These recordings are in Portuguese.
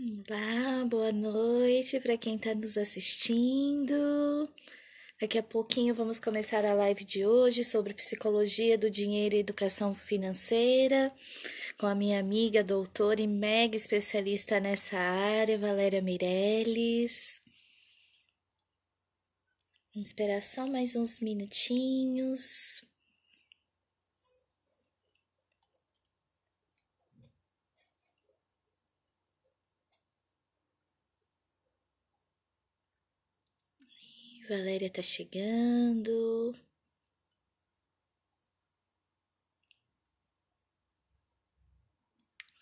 Olá, boa noite para quem está nos assistindo. Daqui a pouquinho vamos começar a live de hoje sobre psicologia do dinheiro e educação financeira com a minha amiga, doutora e mega especialista nessa área, Valéria Meirelles. Vamos esperar só mais uns minutinhos. Valéria tá chegando.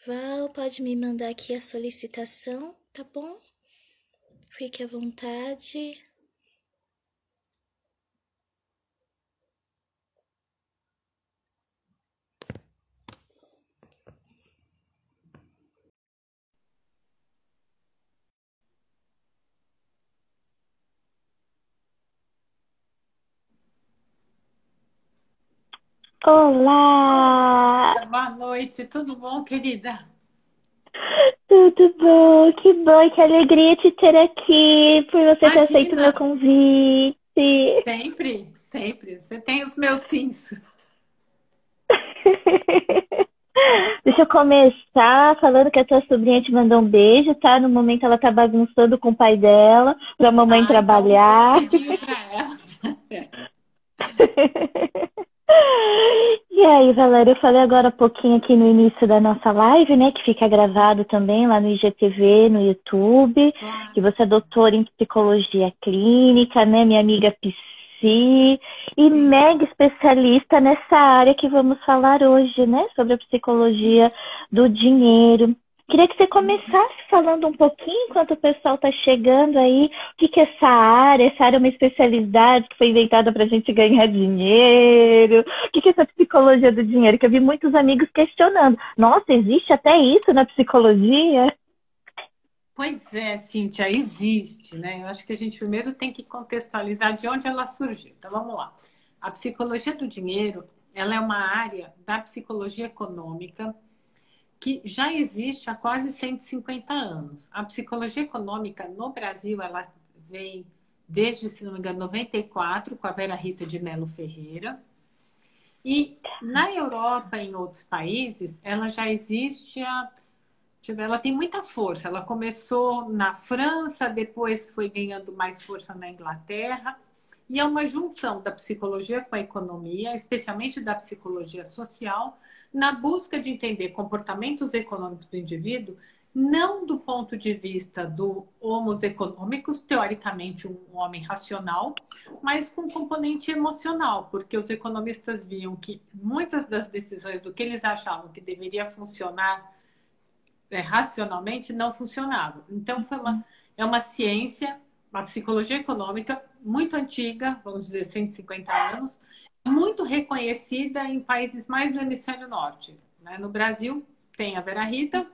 Val, pode me mandar aqui a solicitação, tá bom? Fique à vontade. Olá! Boa noite, tudo bom, querida? Tudo bom? Que bom, que alegria te ter aqui, por você ter aceito o meu convite. Sempre, sempre. Você tem os meus sims. Deixa eu começar falando que a tua sobrinha te mandou um beijo, tá? No momento ela tá bagunçando com o pai dela, pra mamãe ah, trabalhar. Então, um pra ela. E aí, Valéria, eu falei agora um pouquinho aqui no início da nossa live, né? Que fica gravado também lá no IGTV, no YouTube. Que você é doutora em psicologia clínica, né? Minha amiga Psi. E mega especialista nessa área que vamos falar hoje, né? Sobre a psicologia do dinheiro. Queria que você começasse falando um pouquinho, enquanto o pessoal está chegando aí, o que, que é essa área? Essa área é uma especialidade que foi inventada para a gente ganhar dinheiro? O que, que é essa psicologia do dinheiro? Que eu vi muitos amigos questionando. Nossa, existe até isso na psicologia? Pois é, Cíntia, existe, né? Eu acho que a gente primeiro tem que contextualizar de onde ela surgiu. Então, vamos lá. A psicologia do dinheiro, ela é uma área da psicologia econômica que já existe há quase 150 anos. A psicologia econômica no Brasil, ela vem desde, se não me engano, 94, com a Vera Rita de Mello Ferreira. E na Europa em outros países, ela já existe há ela tem muita força. Ela começou na França, depois foi ganhando mais força na Inglaterra. E é uma junção da psicologia com a economia, especialmente da psicologia social, na busca de entender comportamentos econômicos do indivíduo, não do ponto de vista do homos econômicos, teoricamente um homem racional, mas com componente emocional, porque os economistas viam que muitas das decisões do que eles achavam que deveria funcionar é, racionalmente não funcionavam. Então, foi uma, é uma ciência, uma psicologia econômica muito antiga, vamos dizer 150 anos, muito reconhecida em países mais do hemisfério norte. Né? No Brasil, tem a Vera Rita,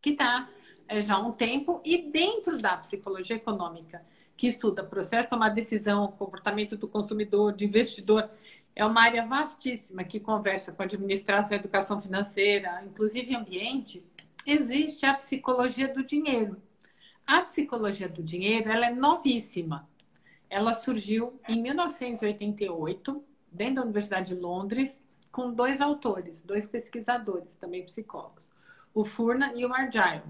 que está é, já há um tempo, e dentro da psicologia econômica, que estuda processo, tomar decisão, comportamento do consumidor, do investidor, é uma área vastíssima que conversa com administração, educação financeira, inclusive ambiente. Existe a psicologia do dinheiro. A psicologia do dinheiro ela é novíssima. Ela surgiu em 1988 dentro da Universidade de Londres, com dois autores, dois pesquisadores, também psicólogos, o Furna e o Argyle.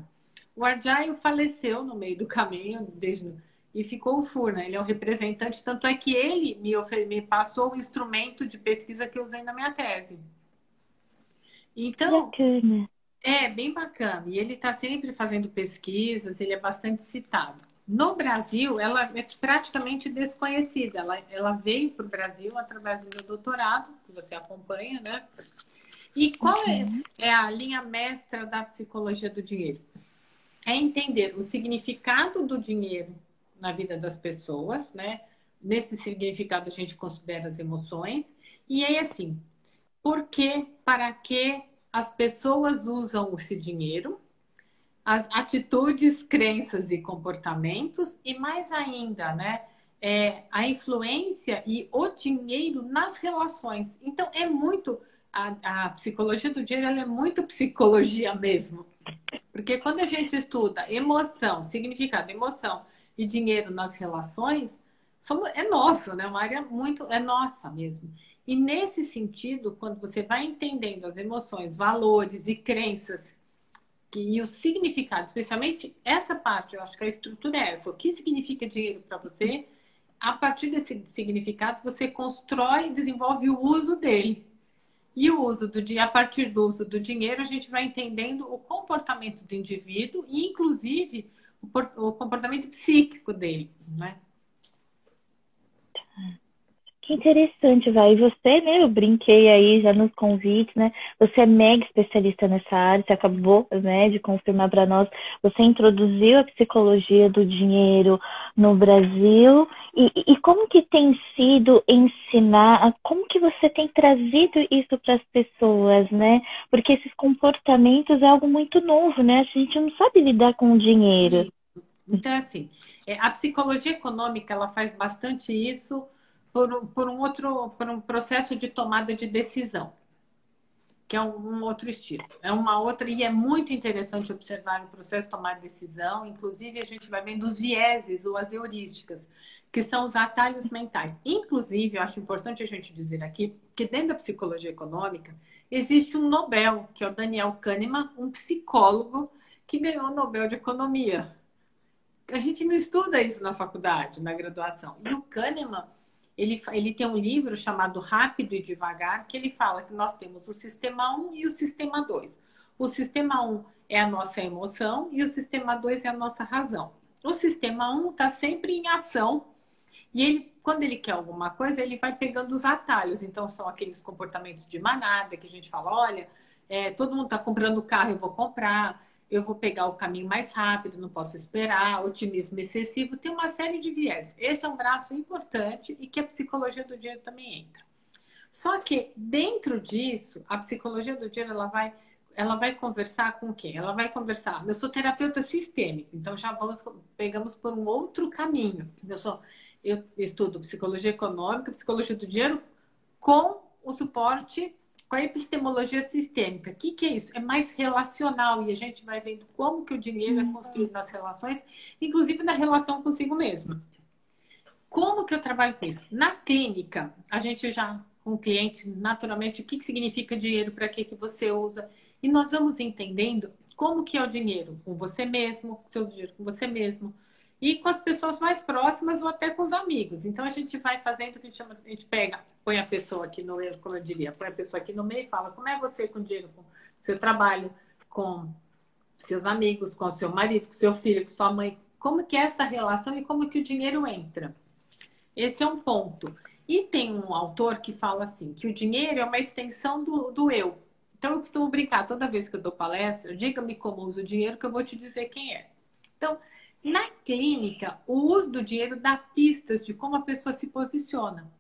O Argyle faleceu no meio do caminho, desde, e ficou o Furna, ele é o representante, tanto é que ele me, me passou o instrumento de pesquisa que eu usei na minha tese. Então, bacana. é bem bacana. E ele está sempre fazendo pesquisas, ele é bastante citado. No Brasil, ela é praticamente desconhecida. Ela, ela veio para o Brasil através do meu doutorado, que você acompanha, né? E qual é, uhum. é a linha mestra da psicologia do dinheiro? É entender o significado do dinheiro na vida das pessoas, né? Nesse significado a gente considera as emoções. E aí, assim, por que, para que as pessoas usam esse dinheiro? As atitudes, crenças e comportamentos, e mais ainda, né? É, a influência e o dinheiro nas relações. Então, é muito. A, a psicologia do dinheiro é muito psicologia mesmo. Porque quando a gente estuda emoção, significado, emoção e dinheiro nas relações, somos, é nosso, né? Uma área muito, é nossa mesmo. E nesse sentido, quando você vai entendendo as emoções, valores e crenças que, e o significado, especialmente essa parte, eu acho que a estrutura é essa. O que significa dinheiro para você? A partir desse significado, você constrói e desenvolve o uso dele. E o uso do a partir do uso do dinheiro, a gente vai entendendo o comportamento do indivíduo e, inclusive, o comportamento psíquico dele, né? Que interessante, vai. E você, né? Eu brinquei aí já nos convites, né? Você é mega especialista nessa área, você acabou, né, de confirmar para nós. Você introduziu a psicologia do dinheiro no Brasil. E, e como que tem sido ensinar, como que você tem trazido isso para as pessoas, né? Porque esses comportamentos é algo muito novo, né? A gente não sabe lidar com o dinheiro. Então, assim, é, a psicologia econômica, ela faz bastante isso por, por um outro, por um processo de tomada de decisão, que é um, um, outro estilo. É uma outra, e é muito interessante observar o processo de tomar decisão, inclusive a gente vai vendo os vieses ou as heurísticas, que são os atalhos mentais. Inclusive, eu acho importante a gente dizer aqui que dentro da psicologia econômica existe um Nobel, que é o Daniel Kahneman, um psicólogo que ganhou o Nobel de Economia. A gente não estuda isso na faculdade, na graduação. E o Kahneman, ele, ele tem um livro chamado Rápido e Devagar, que ele fala que nós temos o sistema 1 e o sistema 2. O sistema 1 é a nossa emoção e o sistema 2 é a nossa razão. O sistema 1 está sempre em ação e ele, quando ele quer alguma coisa, ele vai pegando os atalhos. Então, são aqueles comportamentos de manada que a gente fala: olha, é, todo mundo está comprando carro, eu vou comprar eu vou pegar o caminho mais rápido, não posso esperar, otimismo excessivo, tem uma série de viés. Esse é um braço importante e que a psicologia do dinheiro também entra. Só que dentro disso, a psicologia do dinheiro ela vai ela vai conversar com quem? Ela vai conversar. Eu sou terapeuta sistêmico, então já vamos pegamos por um outro caminho. Eu sou eu estudo psicologia econômica, psicologia do dinheiro com o suporte com a epistemologia sistêmica. O que, que é isso? É mais relacional e a gente vai vendo como que o dinheiro é uhum. construído nas relações, inclusive na relação consigo mesmo. Como que eu trabalho com isso? Na clínica, a gente já, com o cliente, naturalmente, o que, que significa dinheiro, para que, que você usa. E nós vamos entendendo como que é o dinheiro com você mesmo, seu dinheiro com você mesmo, e com as pessoas mais próximas ou até com os amigos. Então a gente vai fazendo o que a gente chama, a gente pega, põe a pessoa aqui no meio, como eu diria, põe a pessoa aqui no meio e fala como é você com o dinheiro, com seu trabalho, com seus amigos, com seu marido, com seu filho, com sua mãe, como que é essa relação e como que o dinheiro entra. Esse é um ponto. E tem um autor que fala assim, que o dinheiro é uma extensão do, do eu. Então eu costumo brincar toda vez que eu dou palestra, diga-me como uso o dinheiro que eu vou te dizer quem é. Então, na clínica, o uso do dinheiro dá pistas de como a pessoa se posiciona.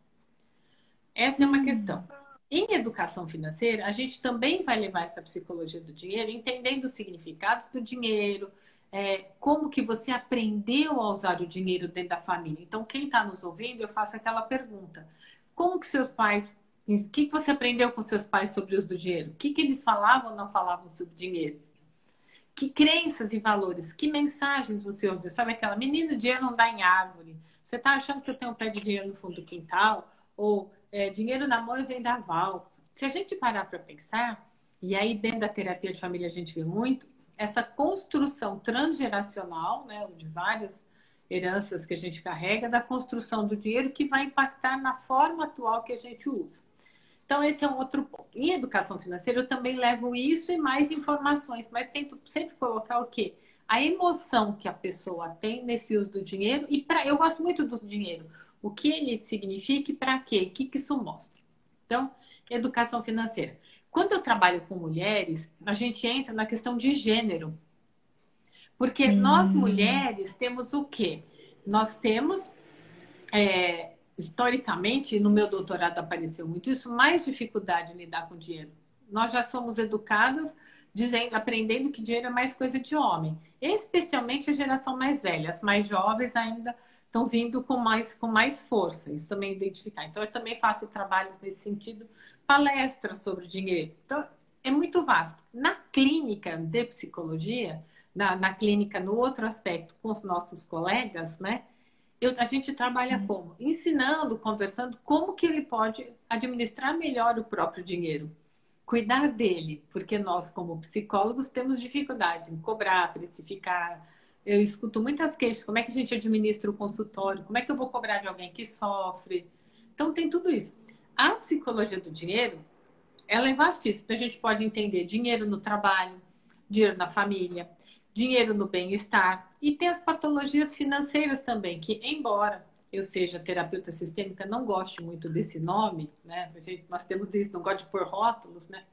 Essa é uma hum. questão. Em educação financeira, a gente também vai levar essa psicologia do dinheiro, entendendo os significados do dinheiro, é, como que você aprendeu a usar o dinheiro dentro da família. Então, quem está nos ouvindo, eu faço aquela pergunta: como que seus pais, o que, que você aprendeu com seus pais sobre o uso do dinheiro? O que, que eles falavam ou não falavam sobre dinheiro? Que crenças e valores, que mensagens você ouviu? Sabe aquela, menino, dinheiro não dá em árvore. Você está achando que eu tenho um pé de dinheiro no fundo do quintal? Ou é, dinheiro na mão vem da Val. Se a gente parar para pensar, e aí dentro da terapia de família a gente vê muito, essa construção transgeracional, né, de várias heranças que a gente carrega, da construção do dinheiro que vai impactar na forma atual que a gente usa. Então, esse é um outro ponto. Em educação financeira, eu também levo isso e mais informações, mas tento sempre colocar o quê? A emoção que a pessoa tem nesse uso do dinheiro e para eu gosto muito do dinheiro. O que ele significa e para quê? O que, que isso mostra? Então, educação financeira. Quando eu trabalho com mulheres, a gente entra na questão de gênero. Porque hum. nós mulheres temos o quê? Nós temos é, historicamente, no meu doutorado apareceu muito isso, mais dificuldade em lidar com dinheiro. Nós já somos educadas dizendo, aprendendo que dinheiro é mais coisa de homem, especialmente a geração mais velha, as mais jovens ainda estão vindo com mais, com mais força, isso também é identificar. Então, eu também faço trabalhos nesse sentido, palestras sobre dinheiro. Então, é muito vasto. Na clínica de psicologia, na, na clínica, no outro aspecto, com os nossos colegas, né? Eu, a gente trabalha uhum. como? Ensinando, conversando como que ele pode administrar melhor o próprio dinheiro. Cuidar dele, porque nós, como psicólogos, temos dificuldade em cobrar, precificar. Eu escuto muitas queixas, como é que a gente administra o consultório, como é que eu vou cobrar de alguém que sofre. Então, tem tudo isso. A psicologia do dinheiro, ela é vastíssima. A gente pode entender dinheiro no trabalho, dinheiro na família, dinheiro no bem-estar. E tem as patologias financeiras também, que, embora eu seja terapeuta sistêmica, não goste muito desse nome, né? Gente, nós temos isso, não gosto de pôr rótulos, né?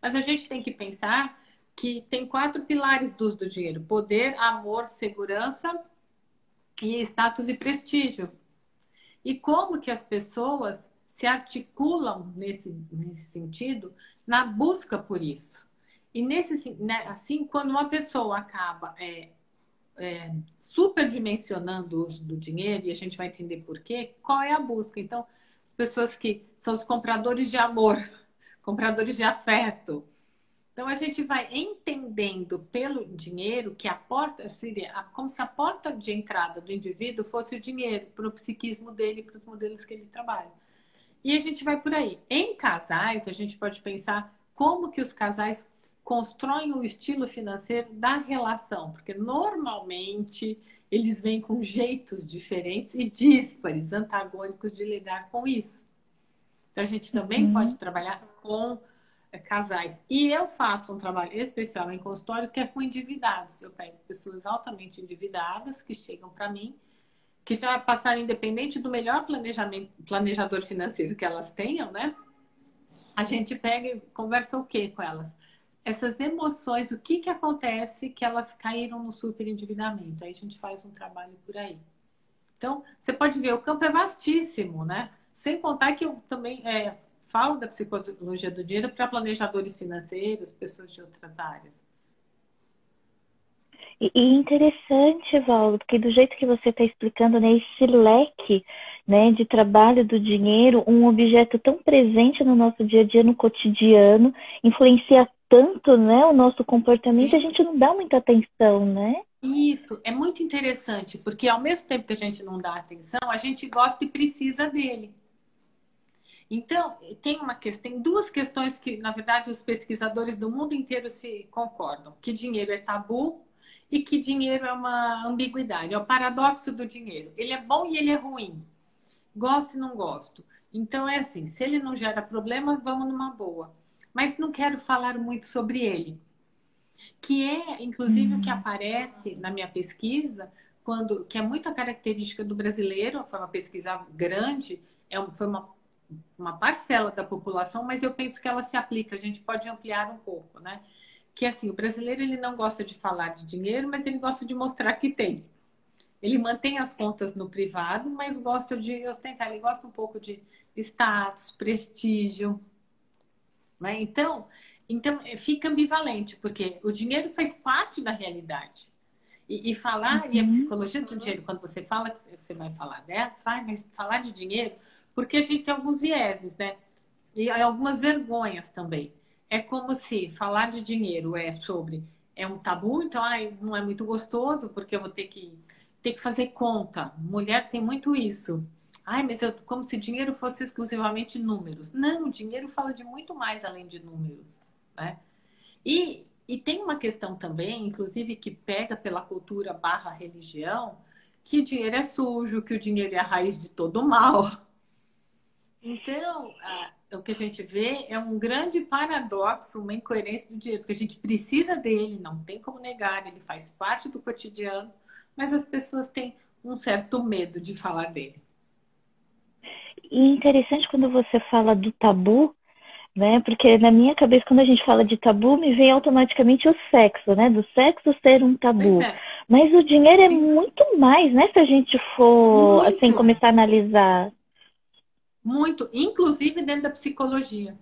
Mas a gente tem que pensar que tem quatro pilares do uso do dinheiro: poder, amor, segurança e status e prestígio. E como que as pessoas se articulam nesse, nesse sentido na busca por isso. E nesse, né, assim, quando uma pessoa acaba é, é, superdimensionando o uso do dinheiro, e a gente vai entender por quê, qual é a busca? Então, as pessoas que são os compradores de amor, compradores de afeto. Então, a gente vai entendendo pelo dinheiro que a porta seria como se a porta de entrada do indivíduo fosse o dinheiro para o psiquismo dele, para os modelos que ele trabalha. E a gente vai por aí. Em casais, a gente pode pensar como que os casais constroem o estilo financeiro da relação, porque normalmente eles vêm com jeitos diferentes e díspares, antagônicos de lidar com isso. Então a gente também uhum. pode trabalhar com é, casais. E eu faço um trabalho especial em consultório que é com endividados. Eu pego pessoas altamente endividadas que chegam para mim, que já passaram independente do melhor planejamento, planejador financeiro que elas tenham, né? A gente pega e conversa o quê com elas? Essas emoções, o que, que acontece que elas caíram no superendividamento. Aí a gente faz um trabalho por aí. Então, você pode ver, o campo é vastíssimo, né? Sem contar que eu também é, falo da psicologia do dinheiro para planejadores financeiros, pessoas de outras áreas. E, interessante, Val, porque do jeito que você está explicando, né, esse leque né, de trabalho do dinheiro, um objeto tão presente no nosso dia a dia, no cotidiano, influencia tanto, né, o nosso comportamento, a gente não dá muita atenção, né? Isso, é muito interessante, porque ao mesmo tempo que a gente não dá atenção, a gente gosta e precisa dele. Então, tem uma questão, tem duas questões que, na verdade, os pesquisadores do mundo inteiro se concordam, que dinheiro é tabu e que dinheiro é uma ambiguidade, é o paradoxo do dinheiro. Ele é bom e ele é ruim. Gosto e não gosto. Então é assim, se ele não gera problema, vamos numa boa mas não quero falar muito sobre ele. Que é, inclusive, uhum. o que uhum. aparece na minha pesquisa, quando que é muita característica do brasileiro, foi uma pesquisa grande, é, foi uma, uma parcela da população, mas eu penso que ela se aplica, a gente pode ampliar um pouco, né? Que assim, o brasileiro ele não gosta de falar de dinheiro, mas ele gosta de mostrar que tem. Ele mantém as contas no privado, mas gosta de ostentar, ele gosta um pouco de status, prestígio, né? Então, então, é, fica ambivalente, porque o dinheiro faz parte da realidade. E, e falar, uhum. e a uhum. psicologia do dinheiro, quando você fala que você vai falar dela, vai, mas falar de dinheiro, porque a gente tem alguns vieses, né? E algumas vergonhas também. É como se falar de dinheiro é sobre é um tabu, então ai, não é muito gostoso, porque eu vou ter que ter que fazer conta. Mulher tem muito isso. Ai, mas eu, como se dinheiro fosse exclusivamente números. Não, o dinheiro fala de muito mais além de números, né? E, e tem uma questão também, inclusive, que pega pela cultura barra religião, que dinheiro é sujo, que o dinheiro é a raiz de todo mal. Então, a, o que a gente vê é um grande paradoxo, uma incoerência do dinheiro, porque a gente precisa dele, não tem como negar, ele faz parte do cotidiano, mas as pessoas têm um certo medo de falar dele. E interessante quando você fala do tabu, né? Porque na minha cabeça, quando a gente fala de tabu, me vem automaticamente o sexo, né? Do sexo ser um tabu. É. Mas o dinheiro é muito mais, né? Se a gente for, muito. assim, começar a analisar. Muito, inclusive dentro da psicologia.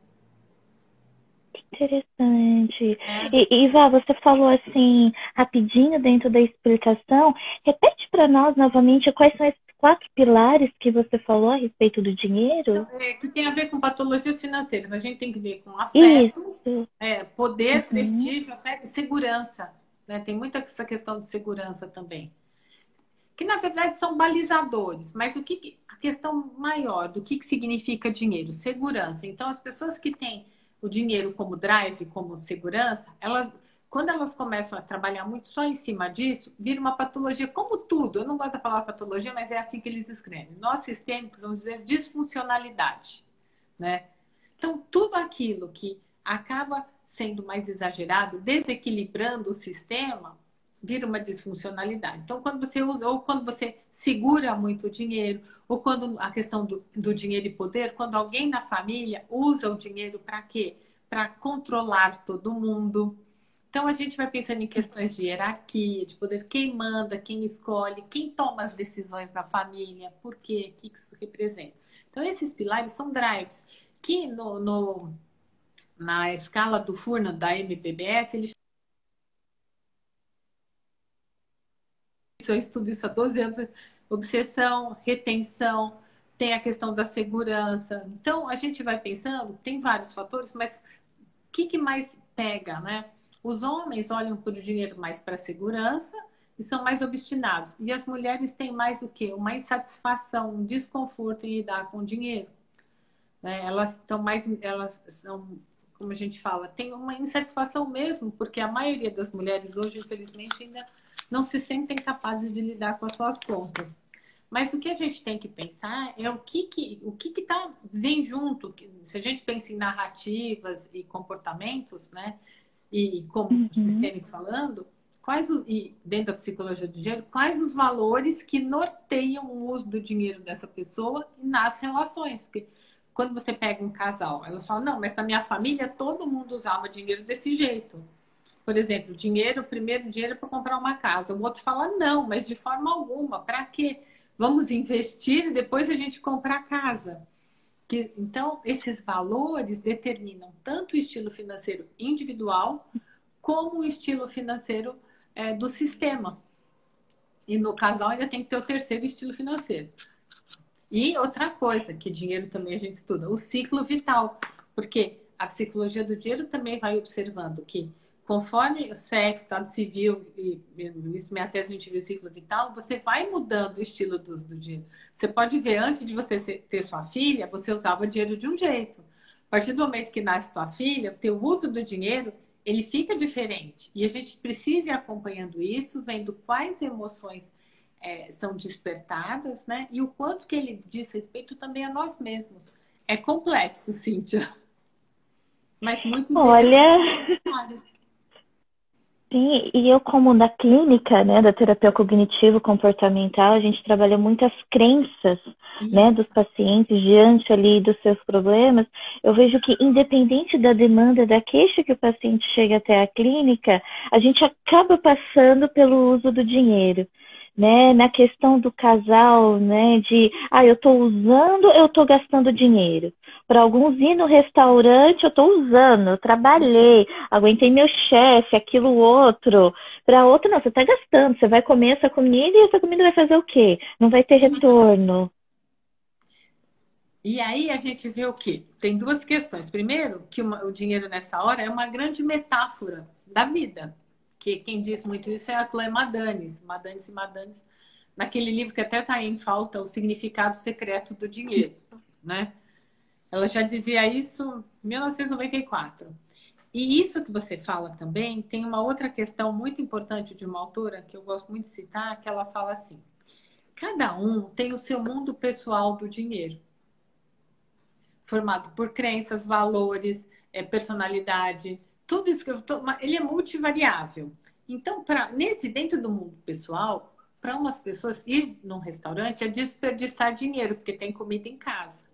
Interessante. É. E, Iva, você falou assim, rapidinho dentro da explicação. Repete para nós novamente quais são quatro pilares que você falou a respeito do dinheiro? É, que tem a ver com patologias financeiras. A gente tem que ver com afeto, é, poder, uhum. prestígio, afeto e segurança. Né? Tem muita essa questão de segurança também. Que na verdade são balizadores, mas o que a questão maior do que, que significa dinheiro? Segurança. Então, as pessoas que têm o dinheiro como drive, como segurança, elas quando elas começam a trabalhar muito só em cima disso, vira uma patologia, como tudo. Eu não gosto da palavra patologia, mas é assim que eles escrevem. Nós sistêmicos vamos dizer disfuncionalidade, né? Então, tudo aquilo que acaba sendo mais exagerado, desequilibrando o sistema, vira uma disfuncionalidade. Então, quando você usa, ou quando você segura muito o dinheiro, ou quando a questão do, do dinheiro e poder, quando alguém na família usa o dinheiro para quê? Para controlar todo mundo, então a gente vai pensando em questões de hierarquia, de poder, quem manda, quem escolhe, quem toma as decisões na família, por quê, o que isso representa. Então esses pilares são drives que no, no na escala do Furno da MPBS eles eu estudo isso há 12 anos, obsessão, retenção, tem a questão da segurança. Então, a gente vai pensando, tem vários fatores, mas o que, que mais pega, né? Os homens olham para o dinheiro mais para a segurança e são mais obstinados. E as mulheres têm mais o quê? Uma insatisfação, um desconforto em lidar com o dinheiro. Né? Elas estão mais, elas são, como a gente fala, tem uma insatisfação mesmo, porque a maioria das mulheres hoje, infelizmente, ainda não se sentem capazes de lidar com as suas contas. Mas o que a gente tem que pensar é o que que o que que tá vem junto. Se a gente pensa em narrativas e comportamentos, né? E como uhum. sistêmico falando, quais os, e dentro da psicologia do dinheiro, quais os valores que norteiam o uso do dinheiro dessa pessoa nas relações? Porque quando você pega um casal, elas falam, não, mas na minha família todo mundo usava dinheiro desse jeito. Por exemplo, dinheiro, primeiro dinheiro para comprar uma casa. O outro fala, não, mas de forma alguma, para quê? Vamos investir e depois a gente comprar a casa. Que, então, esses valores determinam tanto o estilo financeiro individual como o estilo financeiro é, do sistema. E no casal ainda tem que ter o terceiro estilo financeiro. E outra coisa, que dinheiro também a gente estuda, o ciclo vital. Porque a psicologia do dinheiro também vai observando que conforme o sexo, estado civil, e isso minha tese a gente viu o ciclo vital, você vai mudando o estilo do uso do dinheiro. Você pode ver, antes de você ter sua filha, você usava dinheiro de um jeito. A partir do momento que nasce sua filha, o teu uso do dinheiro, ele fica diferente. E a gente precisa ir acompanhando isso, vendo quais emoções é, são despertadas, né? E o quanto que ele diz respeito também a nós mesmos. É complexo, Cíntia. Mas muito Olha... Sim, e eu como da clínica, né, da terapia cognitivo comportamental, a gente trabalha muitas crenças, né, dos pacientes diante ali dos seus problemas. Eu vejo que independente da demanda da queixa que o paciente chega até a clínica, a gente acaba passando pelo uso do dinheiro né, na questão do casal, né, de, ah, eu estou usando, eu estou gastando dinheiro. Para alguns ir no restaurante, eu estou usando, eu trabalhei, aguentei meu chefe, aquilo outro. Para outro, não, você está gastando, você vai comer essa comida e essa comida vai fazer o quê? Não vai ter retorno. E aí a gente vê o quê? Tem duas questões. Primeiro, que o dinheiro nessa hora é uma grande metáfora da vida que quem diz muito isso é a Chloe Madanes, Madanes e Madanes, naquele livro que até está em falta, O Significado Secreto do Dinheiro, né? Ela já dizia isso em 1994. E isso que você fala também tem uma outra questão muito importante de uma autora que eu gosto muito de citar, que ela fala assim: cada um tem o seu mundo pessoal do dinheiro, formado por crenças, valores, é, personalidade, tudo isso que eu tô, ele é multivariável. Então, nesse dentro do mundo pessoal, para umas pessoas ir num restaurante é desperdiçar dinheiro porque tem comida em casa.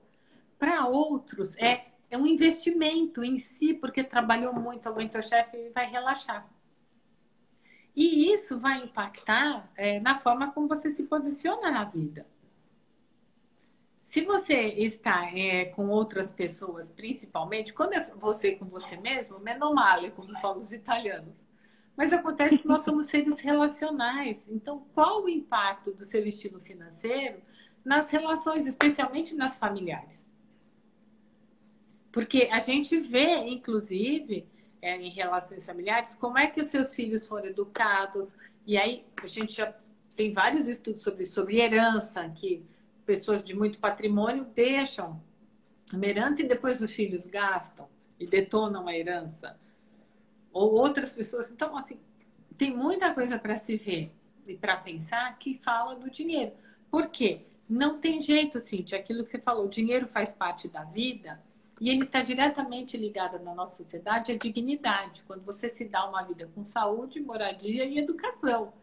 Para outros é é um investimento em si porque trabalhou muito, aguentou chefe e vai relaxar. E isso vai impactar é, na forma como você se posiciona na vida. Se você está é, com outras pessoas, principalmente, quando é você com você mesmo, meno male, como falam os italianos. Mas acontece que nós somos seres relacionais. Então, qual o impacto do seu estilo financeiro nas relações, especialmente nas familiares. Porque a gente vê, inclusive, é, em relações familiares, como é que os seus filhos foram educados. E aí a gente já tem vários estudos sobre, sobre herança, que pessoas de muito patrimônio deixam uma herança e depois os filhos gastam e detonam a herança. Ou outras pessoas. Então, assim, tem muita coisa para se ver e para pensar que fala do dinheiro. Por quê? Não tem jeito, Cintia, aquilo que você falou, o dinheiro faz parte da vida e ele está diretamente ligado na nossa sociedade à dignidade, quando você se dá uma vida com saúde, moradia e educação,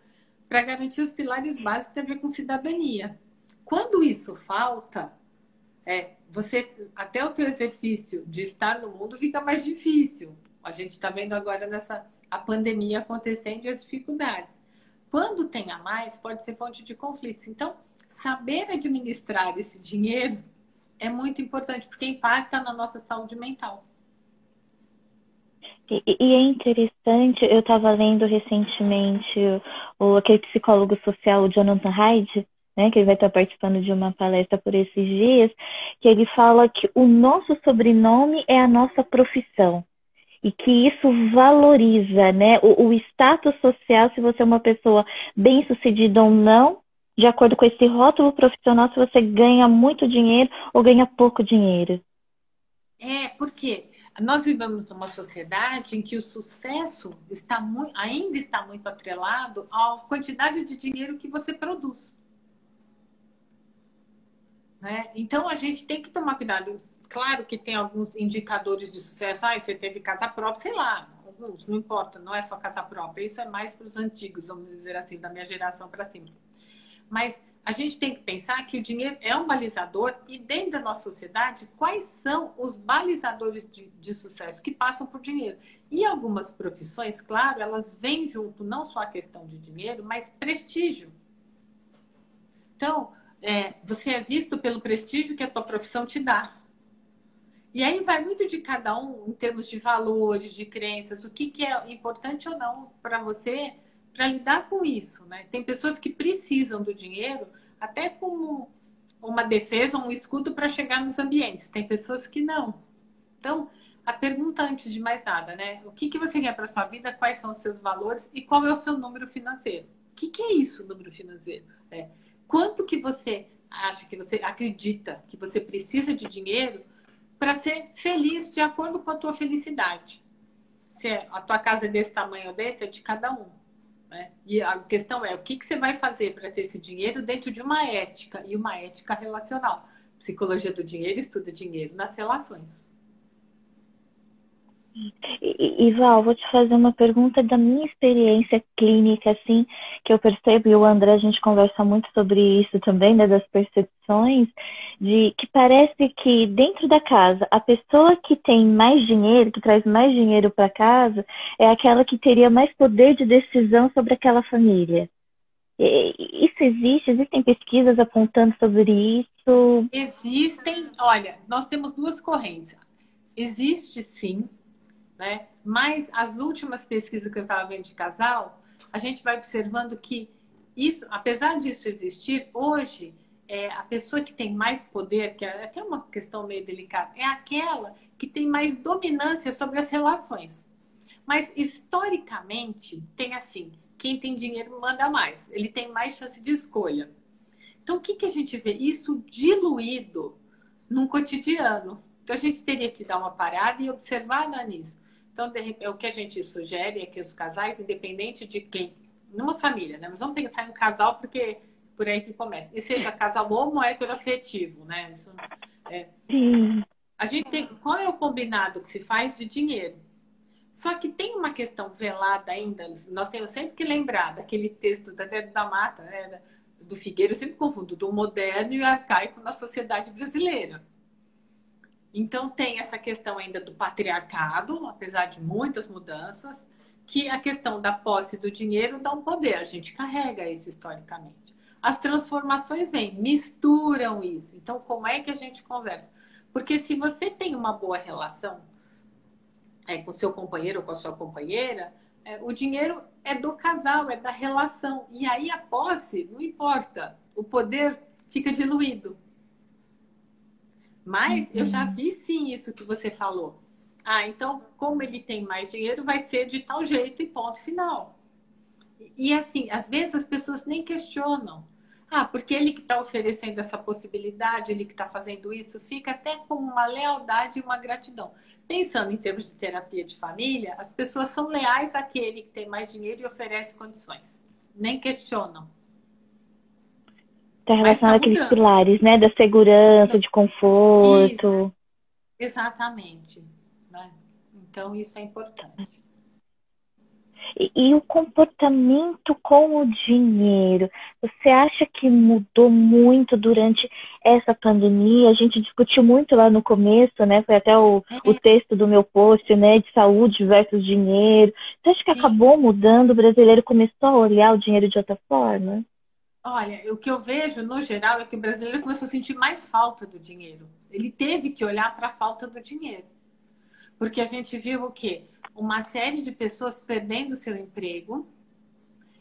para garantir os pilares básicos que tem a ver com cidadania. Quando isso falta, é, você até o teu exercício de estar no mundo fica mais difícil. A gente está vendo agora nessa a pandemia acontecendo e as dificuldades. Quando tem a mais, pode ser fonte de conflitos. Então, saber administrar esse dinheiro é muito importante, porque impacta na nossa saúde mental. E, e é interessante, eu estava lendo recentemente o, aquele psicólogo social, o Jonathan Hyde, né, que ele vai estar participando de uma palestra por esses dias, que ele fala que o nosso sobrenome é a nossa profissão e que isso valoriza, né, o, o status social, se você é uma pessoa bem sucedida ou não, de acordo com esse rótulo profissional, se você ganha muito dinheiro ou ganha pouco dinheiro. É, porque nós vivemos numa sociedade em que o sucesso está muito, ainda está muito atrelado à quantidade de dinheiro que você produz. Né? Então a gente tem que tomar cuidado. Claro que tem alguns indicadores de sucesso. Ah, você teve casa própria, sei lá, alguns, não importa, não é só casa própria. Isso é mais para os antigos, vamos dizer assim, da minha geração para cima. Mas a gente tem que pensar que o dinheiro é um balizador e dentro da nossa sociedade, quais são os balizadores de, de sucesso que passam por dinheiro? E algumas profissões, claro, elas vêm junto não só a questão de dinheiro, mas prestígio. Então, é, você é visto pelo prestígio que a tua profissão te dá. E aí vai muito de cada um em termos de valores, de crenças, o que, que é importante ou não para você para lidar com isso, né? Tem pessoas que precisam do dinheiro até como uma defesa, um escudo para chegar nos ambientes. Tem pessoas que não. Então, a pergunta antes de mais nada, né? O que, que você quer para sua vida? Quais são os seus valores e qual é o seu número financeiro? O que, que é isso, número financeiro? É, quanto que você acha que você acredita que você precisa de dinheiro para ser feliz de acordo com a tua felicidade? Se a tua casa é desse tamanho ou desse, é de cada um. Né? E a questão é o que, que você vai fazer para ter esse dinheiro dentro de uma ética e uma ética relacional. Psicologia do dinheiro estuda dinheiro nas relações. E, Val, vou te fazer uma pergunta da minha experiência clínica, assim, que eu percebo, e o André, a gente conversa muito sobre isso também, né, das percepções, de que parece que dentro da casa, a pessoa que tem mais dinheiro, que traz mais dinheiro para casa, é aquela que teria mais poder de decisão sobre aquela família. Isso existe? Existem pesquisas apontando sobre isso? Existem, olha, nós temos duas correntes. Existe sim né? Mas as últimas pesquisas que eu estava vendo de casal, a gente vai observando que isso, apesar disso existir, hoje é, a pessoa que tem mais poder, que é até uma questão meio delicada, é aquela que tem mais dominância sobre as relações. Mas historicamente tem assim, quem tem dinheiro manda mais, ele tem mais chance de escolha. Então o que, que a gente vê? Isso diluído num cotidiano. Então a gente teria que dar uma parada e observar nisso. Então, o que a gente sugere é que os casais, independente de quem, numa família, né? Mas vamos pensar em um casal porque por aí que começa. E seja casal homo heteroafetivo, né? Isso, é, a gente tem. Qual é o combinado que se faz de dinheiro? Só que tem uma questão velada ainda. Nós temos sempre que lembrar daquele texto da Dedo da Mata, né? do Figueiredo, eu sempre confundo do moderno e arcaico na sociedade brasileira. Então, tem essa questão ainda do patriarcado, apesar de muitas mudanças, que a questão da posse do dinheiro dá um poder, a gente carrega isso historicamente. As transformações vêm, misturam isso. Então, como é que a gente conversa? Porque se você tem uma boa relação é, com seu companheiro ou com a sua companheira, é, o dinheiro é do casal, é da relação. E aí a posse, não importa. O poder fica diluído. Mas eu já uhum. vi sim isso que você falou. Ah, então, como ele tem mais dinheiro, vai ser de tal jeito e ponto final. E assim, às vezes as pessoas nem questionam. Ah, porque ele que está oferecendo essa possibilidade, ele que está fazendo isso, fica até com uma lealdade e uma gratidão. Pensando em termos de terapia de família, as pessoas são leais àquele que tem mais dinheiro e oferece condições. Nem questionam. Está relacionado tá àqueles pilares, né? Da segurança, de conforto. Isso. Exatamente. Né? Então, isso é importante. E, e, o comportamento com o dinheiro, você acha que mudou muito durante essa pandemia? A gente discutiu muito lá no começo, né? Foi até o, o é. texto do meu post, né? De saúde versus dinheiro. Você acha que Sim. acabou mudando? O brasileiro começou a olhar o dinheiro de outra forma? Olha, o que eu vejo no geral é que o brasileiro começou a sentir mais falta do dinheiro. Ele teve que olhar para a falta do dinheiro. Porque a gente viu o quê? uma série de pessoas perdendo seu emprego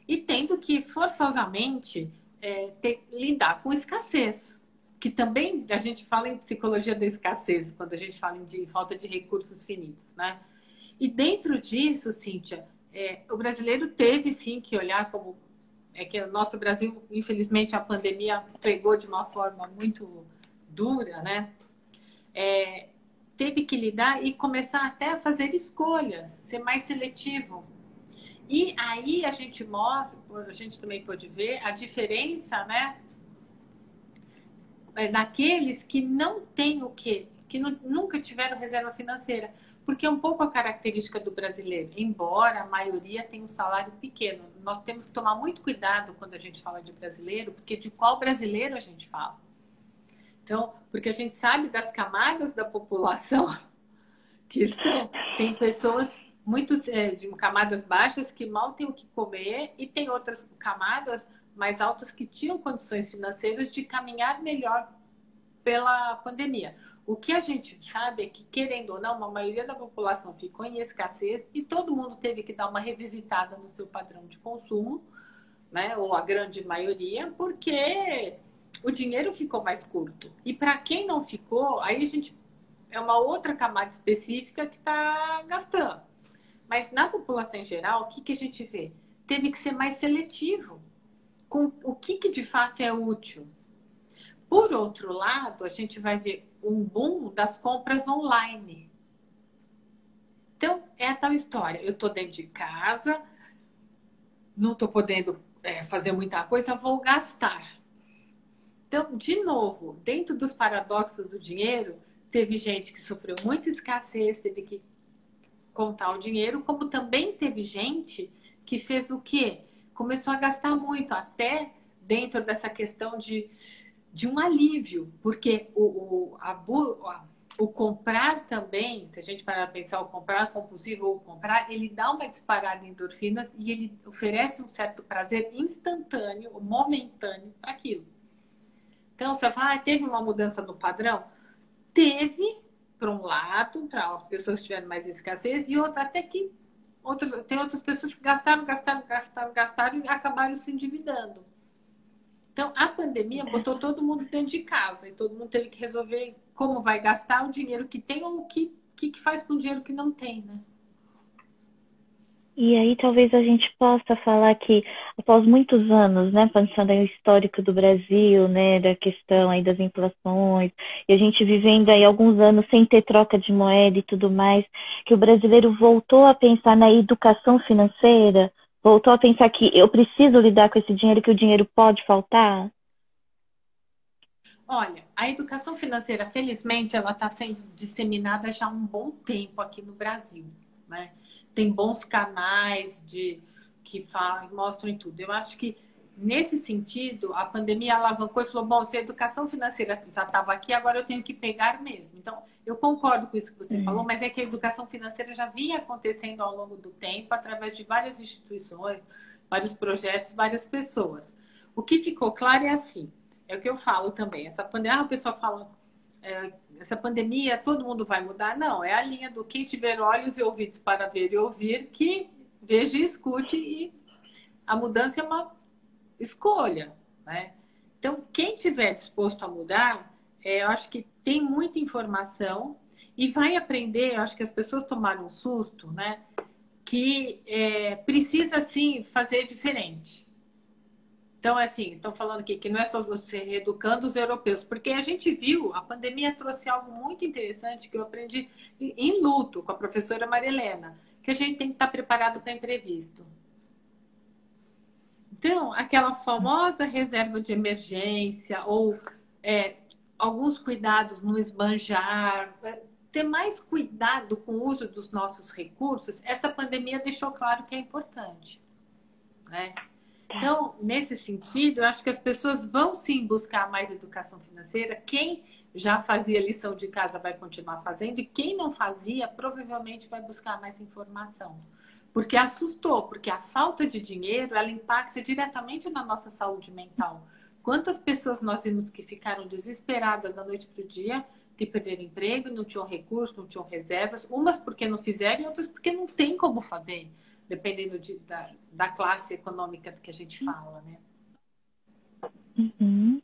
e tendo que forçosamente é, ter, lidar com escassez. Que também a gente fala em psicologia da escassez, quando a gente fala de falta de recursos finitos, né? E dentro disso, Cíntia, é, o brasileiro teve sim que olhar como. É que o nosso Brasil, infelizmente, a pandemia pegou de uma forma muito dura, né? É, teve que lidar e começar até a fazer escolhas, ser mais seletivo. E aí a gente mostra, a gente também pode ver a diferença, né? É, daqueles que não têm o quê? Que nunca tiveram reserva financeira. Porque é um pouco a característica do brasileiro. Embora a maioria tenha um salário pequeno. Nós temos que tomar muito cuidado quando a gente fala de brasileiro, porque de qual brasileiro a gente fala. Então, porque a gente sabe das camadas da população que estão. Tem pessoas muito é, de camadas baixas que mal têm o que comer e tem outras camadas mais altas que tinham condições financeiras de caminhar melhor pela pandemia. O que a gente sabe é que, querendo ou não, a maioria da população ficou em escassez e todo mundo teve que dar uma revisitada no seu padrão de consumo, né? ou a grande maioria, porque o dinheiro ficou mais curto. E para quem não ficou, aí a gente é uma outra camada específica que está gastando. Mas na população em geral, o que, que a gente vê? Teve que ser mais seletivo com o que, que de fato é útil. Por outro lado, a gente vai ver um boom das compras online. Então, é a tal história. Eu estou dentro de casa, não estou podendo é, fazer muita coisa, vou gastar. Então, de novo, dentro dos paradoxos do dinheiro, teve gente que sofreu muita escassez, teve que contar o dinheiro, como também teve gente que fez o quê? Começou a gastar muito, até dentro dessa questão de, de um alívio, porque o, o, a, o comprar também, se a gente parar pensar, o comprar compulsivo ou comprar, ele dá uma disparada em endorfinas e ele oferece um certo prazer instantâneo, momentâneo para aquilo. Então, você fala, ah, teve uma mudança no padrão? Teve, para um lado, para as pessoas que tiveram mais escassez, e outra, até que outras, tem outras pessoas que gastaram, gastaram, gastaram, gastaram e acabaram se endividando. Então, a pandemia botou todo mundo dentro de casa e todo mundo teve que resolver como vai gastar o dinheiro que tem ou o que, que, que faz com o dinheiro que não tem, né? E aí talvez a gente possa falar que após muitos anos, né, pensando em o histórico do Brasil, né, da questão aí das inflações, e a gente vivendo aí alguns anos sem ter troca de moeda e tudo mais, que o brasileiro voltou a pensar na educação financeira, voltou a pensar que eu preciso lidar com esse dinheiro, que o dinheiro pode faltar? Olha, a educação financeira, felizmente, ela está sendo disseminada já há um bom tempo aqui no Brasil, né? tem bons canais de que falam, mostram em tudo. Eu acho que nesse sentido, a pandemia alavancou e falou: bom, se a educação financeira já estava aqui, agora eu tenho que pegar mesmo. Então, eu concordo com isso que você uhum. falou, mas é que a educação financeira já vinha acontecendo ao longo do tempo, através de várias instituições, vários projetos, várias pessoas. O que ficou claro é assim: é o que eu falo também. Essa pandemia, ah, a pessoa fala. É, essa pandemia, todo mundo vai mudar? Não, é a linha do quem tiver olhos e ouvidos para ver e ouvir, que veja e escute, e a mudança é uma escolha, né? Então, quem tiver disposto a mudar, é, eu acho que tem muita informação e vai aprender. Eu acho que as pessoas tomaram um susto, né? Que é, precisa sim fazer diferente. Então, assim, estão falando aqui que não é só você reeducando os europeus, porque a gente viu, a pandemia trouxe algo muito interessante que eu aprendi em luto com a professora Maria Helena, que a gente tem que estar preparado para imprevisto. Então, aquela famosa reserva de emergência ou é, alguns cuidados no esbanjar, é, ter mais cuidado com o uso dos nossos recursos, essa pandemia deixou claro que é importante. Né? Então, nesse sentido, eu acho que as pessoas vão sim buscar mais educação financeira. Quem já fazia lição de casa vai continuar fazendo, e quem não fazia, provavelmente vai buscar mais informação. Porque assustou, porque a falta de dinheiro ela impacta diretamente na nossa saúde mental. Quantas pessoas nós vimos que ficaram desesperadas da noite para o dia, que perderam emprego, não tinham recursos, não tinham reservas, umas porque não fizeram e outras porque não tem como fazer dependendo de, da, da classe econômica que a gente fala, né? Uhum.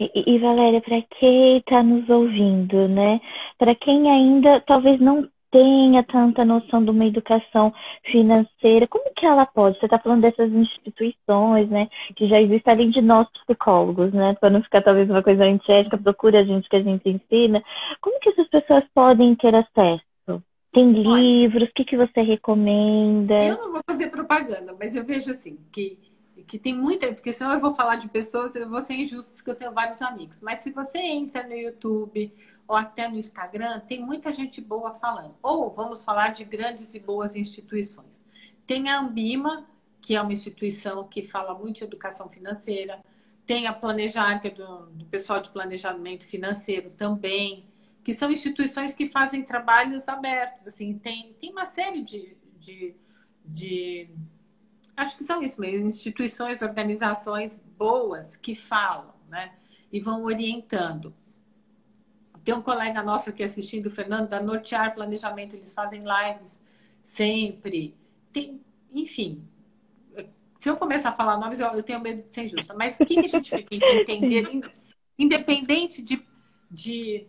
E, e, Valéria, para quem está nos ouvindo, né? Para quem ainda talvez não tenha tanta noção de uma educação financeira, como que ela pode? Você está falando dessas instituições, né? Que já existem além de nós psicólogos, né? Para não ficar talvez uma coisa antiética, procura a gente que a gente ensina. Como que essas pessoas podem ter acesso? Tem livros? O que, que você recomenda? Eu não vou fazer propaganda, mas eu vejo assim, que, que tem muita. Porque senão eu vou falar de pessoas, eu vou ser injusto, que eu tenho vários amigos. Mas se você entra no YouTube ou até no Instagram, tem muita gente boa falando. Ou vamos falar de grandes e boas instituições. Tem a Ambima, que é uma instituição que fala muito de educação financeira. Tem a Planejar, que é do, do pessoal de planejamento financeiro também que são instituições que fazem trabalhos abertos. Assim, tem, tem uma série de, de, de acho que são isso mesmo, instituições, organizações boas que falam, né? E vão orientando. Tem um colega nosso aqui assistindo, o Fernando, da Nortear Planejamento, eles fazem lives sempre. Tem, enfim, se eu começar a falar nomes, eu, eu tenho medo de ser injusta. Mas o que, que a gente tem que entender, independente de, de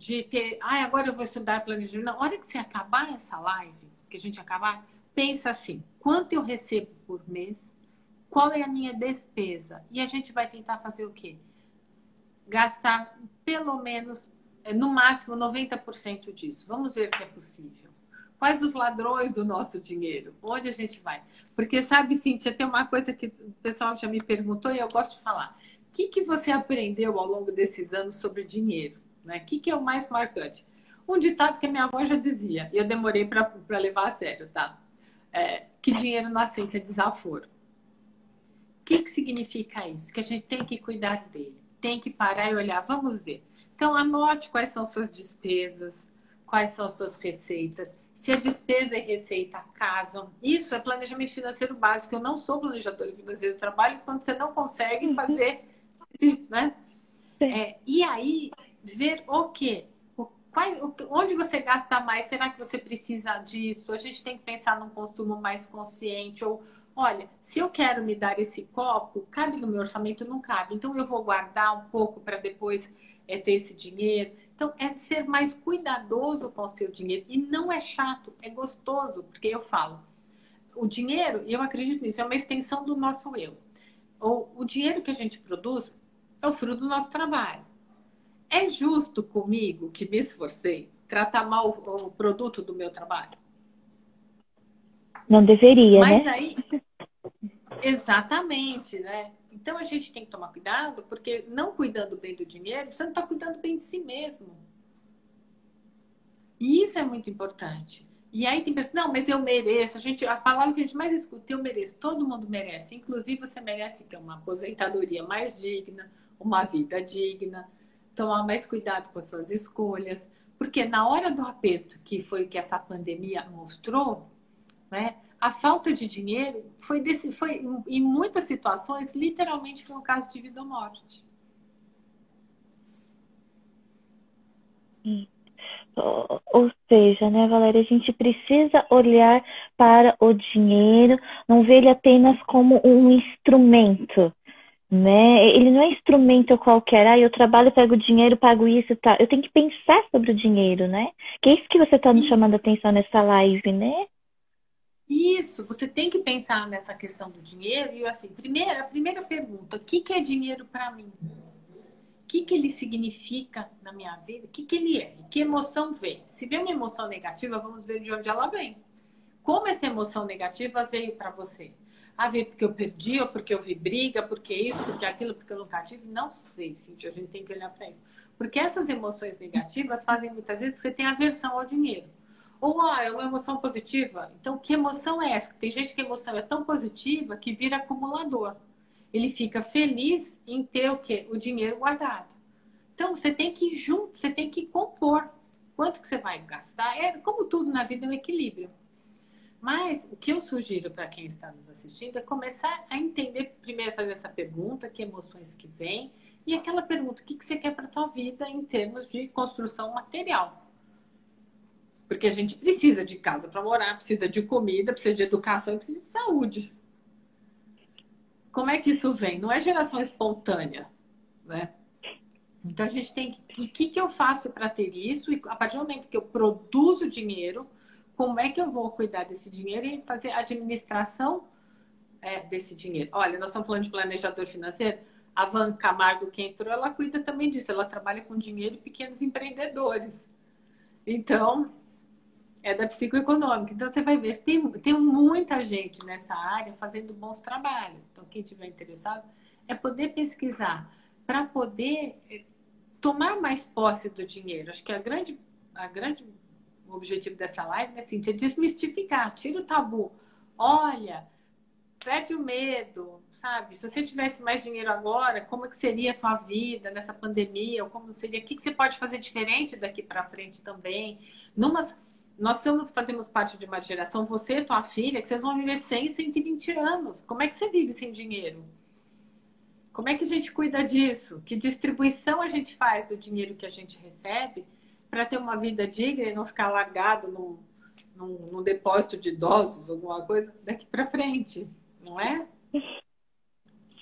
de ter, ah, agora eu vou estudar planejamento. Na hora que você acabar essa live, que a gente acabar, pensa assim: quanto eu recebo por mês? Qual é a minha despesa? E a gente vai tentar fazer o quê? Gastar pelo menos, é, no máximo, 90% disso. Vamos ver que é possível. Quais os ladrões do nosso dinheiro? Onde a gente vai? Porque, sabe, Cíntia, tem uma coisa que o pessoal já me perguntou e eu gosto de falar. O que, que você aprendeu ao longo desses anos sobre dinheiro? Né? O que, que é o mais marcante? Um ditado que a minha avó já dizia, e eu demorei para levar a sério, tá? É, que dinheiro não aceita desaforo. O que, que significa isso? Que a gente tem que cuidar dele, tem que parar e olhar, vamos ver. Então, anote quais são suas despesas, quais são suas receitas, se a despesa e receita casam. Isso é planejamento financeiro básico. Eu não sou planejador financeiro, eu trabalho quando você não consegue uhum. fazer, né? É, e aí, ver o quê? O, quais, o, onde você gasta mais? Será que você precisa disso? A gente tem que pensar num consumo mais consciente. Ou, olha, se eu quero me dar esse copo, cabe no meu orçamento? Não cabe. Então, eu vou guardar um pouco para depois é, ter esse dinheiro. Então, é ser mais cuidadoso com o seu dinheiro. E não é chato, é gostoso, porque eu falo. O dinheiro, e eu acredito nisso, é uma extensão do nosso eu. O, o dinheiro que a gente produz é o fruto do nosso trabalho. É justo comigo, que me esforcei, tratar mal o produto do meu trabalho? Não deveria, Mas né? aí, exatamente, né? Então a gente tem que tomar cuidado, porque não cuidando bem do dinheiro, você não está cuidando bem de si mesmo. E isso é muito importante. E aí tem pessoas, não, mas eu mereço. A, gente, a palavra que a gente mais escuta, eu mereço. Todo mundo merece. Inclusive, você merece ter uma aposentadoria mais digna, uma vida digna, tomar mais cuidado com as suas escolhas, porque na hora do aperto, que foi o que essa pandemia mostrou, né, a falta de dinheiro foi, desse, foi em muitas situações, literalmente foi um caso de vida ou morte. Ou seja, né, Valéria, a gente precisa olhar para o dinheiro, não ver ele apenas como um instrumento, né? Ele não é instrumento qualquer. Ah, eu trabalho, pego dinheiro, pago isso, tá? Eu tenho que pensar sobre o dinheiro, né? Que é isso que você está nos chamando a atenção nessa live, né? Isso, você tem que pensar nessa questão do dinheiro e assim, primeira, primeira pergunta, o que, que é dinheiro para mim? O que, que ele significa na minha vida? O que, que ele é? Que emoção vem? Se vem uma emoção negativa, vamos ver de onde ela vem. Como essa emoção negativa veio para você? Ah, veio porque eu perdi, ou porque eu vi briga, porque isso, porque aquilo, porque eu nunca tive. Não sei, Cintia, a gente tem que olhar para isso. Porque essas emoções negativas fazem muitas vezes que você tem aversão ao dinheiro. Ou ah, é uma emoção positiva. Então, que emoção é essa? Tem gente que a emoção é tão positiva que vira acumulador. Ele fica feliz em ter o quê? O dinheiro guardado. Então, você tem que ir junto, você tem que compor. Quanto que você vai gastar? É, como tudo na vida, é um equilíbrio. Mas o que eu sugiro para quem está nos assistindo é começar a entender, primeiro fazer essa pergunta, que emoções que vêm, e aquela pergunta, o que, que você quer para a tua vida em termos de construção material? Porque a gente precisa de casa para morar, precisa de comida, precisa de educação, precisa de saúde. Como é que isso vem? Não é geração espontânea, né? Então a gente tem que. O que, que eu faço para ter isso? E a partir do momento que eu produzo dinheiro, como é que eu vou cuidar desse dinheiro e fazer administração é, desse dinheiro? Olha, nós estamos falando de planejador financeiro. A Van Camargo, que entrou, ela cuida também disso. Ela trabalha com dinheiro e pequenos empreendedores. Então, é da psicoeconômica. Então, você vai ver, tem, tem muita gente nessa área fazendo bons trabalhos. Então, quem tiver interessado, é poder pesquisar para poder eh, tomar mais posse do dinheiro. Acho que a grande, a grande objetivo dessa live, né, Cintia? É desmistificar, tira o tabu. Olha, perde o medo, sabe? Se você tivesse mais dinheiro agora, como que seria a tua vida nessa pandemia? Ou como seria? O que, que você pode fazer diferente daqui para frente também? Numa, nós somos, fazemos parte de uma geração, você e tua filha, que vocês vão viver 100, 120 anos. Como é que você vive sem dinheiro? Como é que a gente cuida disso? Que distribuição a gente faz do dinheiro que a gente recebe? para ter uma vida digna e não ficar largado num, num, num depósito de idosos, alguma coisa, daqui para frente, não é?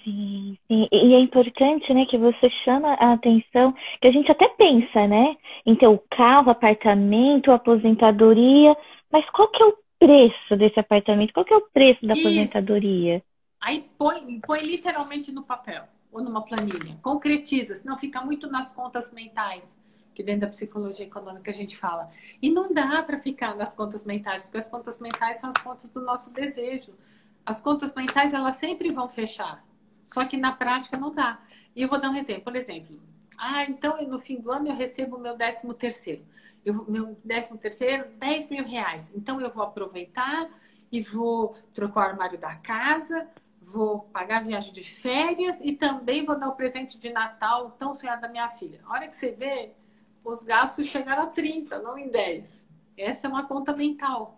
Sim, sim, e é importante, né, que você chama a atenção, que a gente até pensa, né, em ter o carro, apartamento, aposentadoria, mas qual que é o preço desse apartamento? Qual que é o preço da Isso. aposentadoria? Aí põe, põe literalmente no papel ou numa planilha, concretiza, senão fica muito nas contas mentais que dentro da psicologia econômica a gente fala. E não dá para ficar nas contas mentais, porque as contas mentais são as contas do nosso desejo. As contas mentais, elas sempre vão fechar. Só que na prática não dá. E eu vou dar um exemplo. Por exemplo, ah, então no fim do ano eu recebo o meu décimo terceiro. Eu, meu décimo terceiro, 10 mil reais. Então eu vou aproveitar e vou trocar o armário da casa, vou pagar a viagem de férias e também vou dar o presente de Natal tão sonhado da minha filha. A hora que você vê, os gastos chegaram a 30, não em 10. Essa é uma conta mental.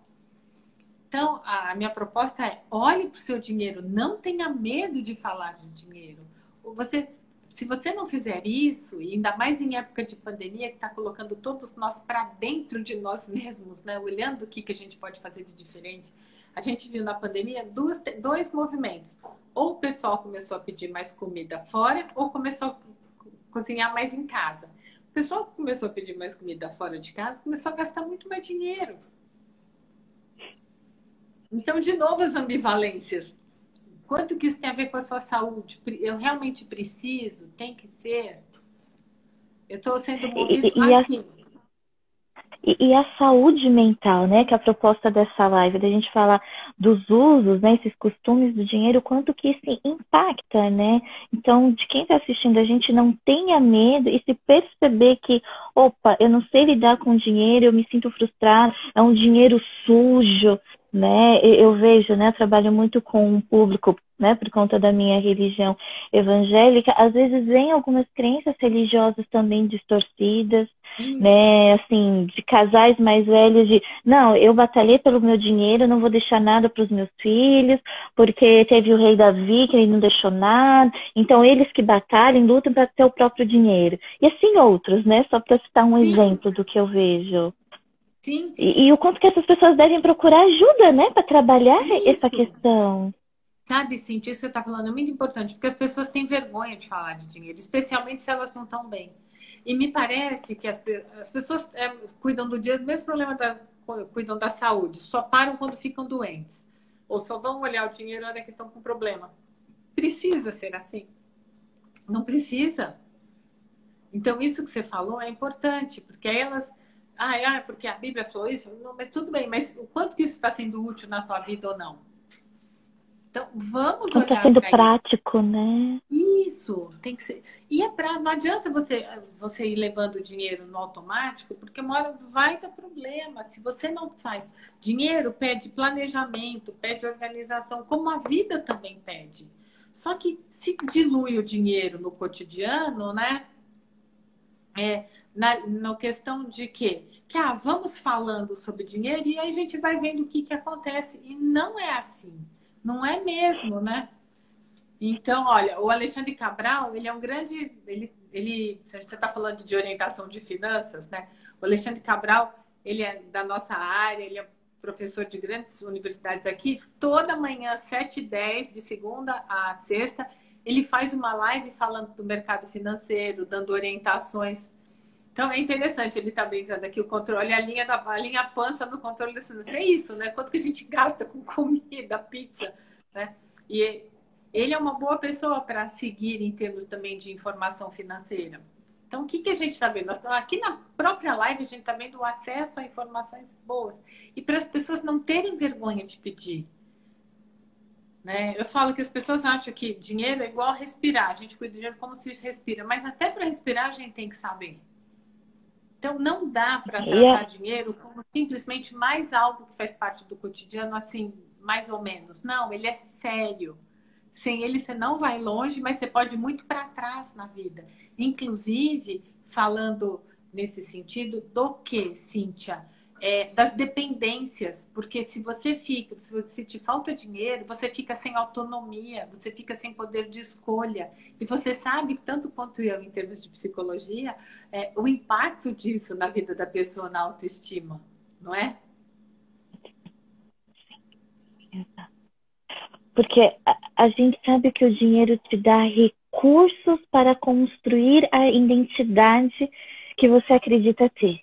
Então, a minha proposta é: olhe para o seu dinheiro, não tenha medo de falar de dinheiro. Você, se você não fizer isso, e ainda mais em época de pandemia, que está colocando todos nós para dentro de nós mesmos, né? olhando o que, que a gente pode fazer de diferente, a gente viu na pandemia duas, dois movimentos. Ou o pessoal começou a pedir mais comida fora, ou começou a cozinhar mais em casa. O pessoal começou a pedir mais comida fora de casa, começou a gastar muito mais dinheiro. Então, de novo, as ambivalências. Quanto que isso tem a ver com a sua saúde? Eu realmente preciso? Tem que ser? Eu estou sendo movido e, e aqui. A... E, e, a saúde mental, né? Que é a proposta dessa live, da gente falar dos usos, né? Esses costumes do dinheiro, quanto que isso impacta, né? Então, de quem está assistindo, a gente não tenha medo e se perceber que, opa, eu não sei lidar com dinheiro, eu me sinto frustrado, é um dinheiro sujo, né? Eu vejo, né? Eu trabalho muito com um público, né? Por conta da minha religião evangélica, às vezes vem algumas crenças religiosas também distorcidas, isso. né? Assim, de casais mais velhos de, não, eu batalhei pelo meu dinheiro, não vou deixar nada para os meus filhos, porque teve o rei Davi que ele não deixou nada. Então eles que batalhem, lutam para ter o próprio dinheiro. E assim outros, né? Só para citar um Sim. exemplo do que eu vejo. Sim. E, e, o quanto que essas pessoas devem procurar ajuda, né, para trabalhar Isso. essa questão. Sabe, Cintia, isso que você está falando é muito importante, porque as pessoas têm vergonha de falar de dinheiro, especialmente se elas não estão bem. E me parece que as, as pessoas é, cuidam do dia, do mesmo problema da, cuidam da saúde, só param quando ficam doentes. Ou só vão olhar o dinheiro na hora que estão com problema. Precisa ser assim? Não precisa. Então, isso que você falou é importante, porque elas. Ah, ah, porque a Bíblia falou isso? Não, mas tudo bem, mas o quanto que isso está sendo útil na tua vida ou não? Então, vamos Está olhar. sendo prático, né? Isso, tem que ser. E é pra, não adianta você, você ir levando o dinheiro no automático, porque uma hora vai dar problema. Se você não faz dinheiro, pede planejamento, pede organização, como a vida também pede. Só que se dilui o dinheiro no cotidiano, né? É, na, na questão de quê? Que ah, vamos falando sobre dinheiro e aí a gente vai vendo o que, que acontece. E não é assim. Não é mesmo, né? Então, olha, o Alexandre Cabral, ele é um grande. Ele, ele, você está falando de orientação de finanças, né? O Alexandre Cabral, ele é da nossa área, ele é professor de grandes universidades aqui. Toda manhã, 7h10, de segunda a sexta, ele faz uma live falando do mercado financeiro, dando orientações. Então é interessante, ele está brincando aqui o controle, a linha, da, a linha pança no controle da finanças. É isso, né? Quanto que a gente gasta com comida, pizza, né? E ele é uma boa pessoa para seguir em termos também de informação financeira. Então, o que, que a gente está vendo? Aqui na própria live, a gente está vendo o acesso a informações boas. E para as pessoas não terem vergonha de pedir. Né? Eu falo que as pessoas acham que dinheiro é igual respirar. A gente cuida do dinheiro como se respira. Mas até para respirar, a gente tem que saber. Então, não dá para tratar dinheiro como simplesmente mais algo que faz parte do cotidiano, assim, mais ou menos. Não, ele é sério. Sem ele, você não vai longe, mas você pode ir muito para trás na vida. Inclusive, falando nesse sentido, do que, Cíntia? É, das dependências, porque se você fica, se, você, te falta dinheiro, você fica sem autonomia, você fica sem poder de escolha. E você sabe, tanto quanto eu, em termos de psicologia, é, o impacto disso na vida da pessoa, na autoestima, não é? Porque a, a gente sabe que o dinheiro te dá recursos para construir a identidade que você acredita ter.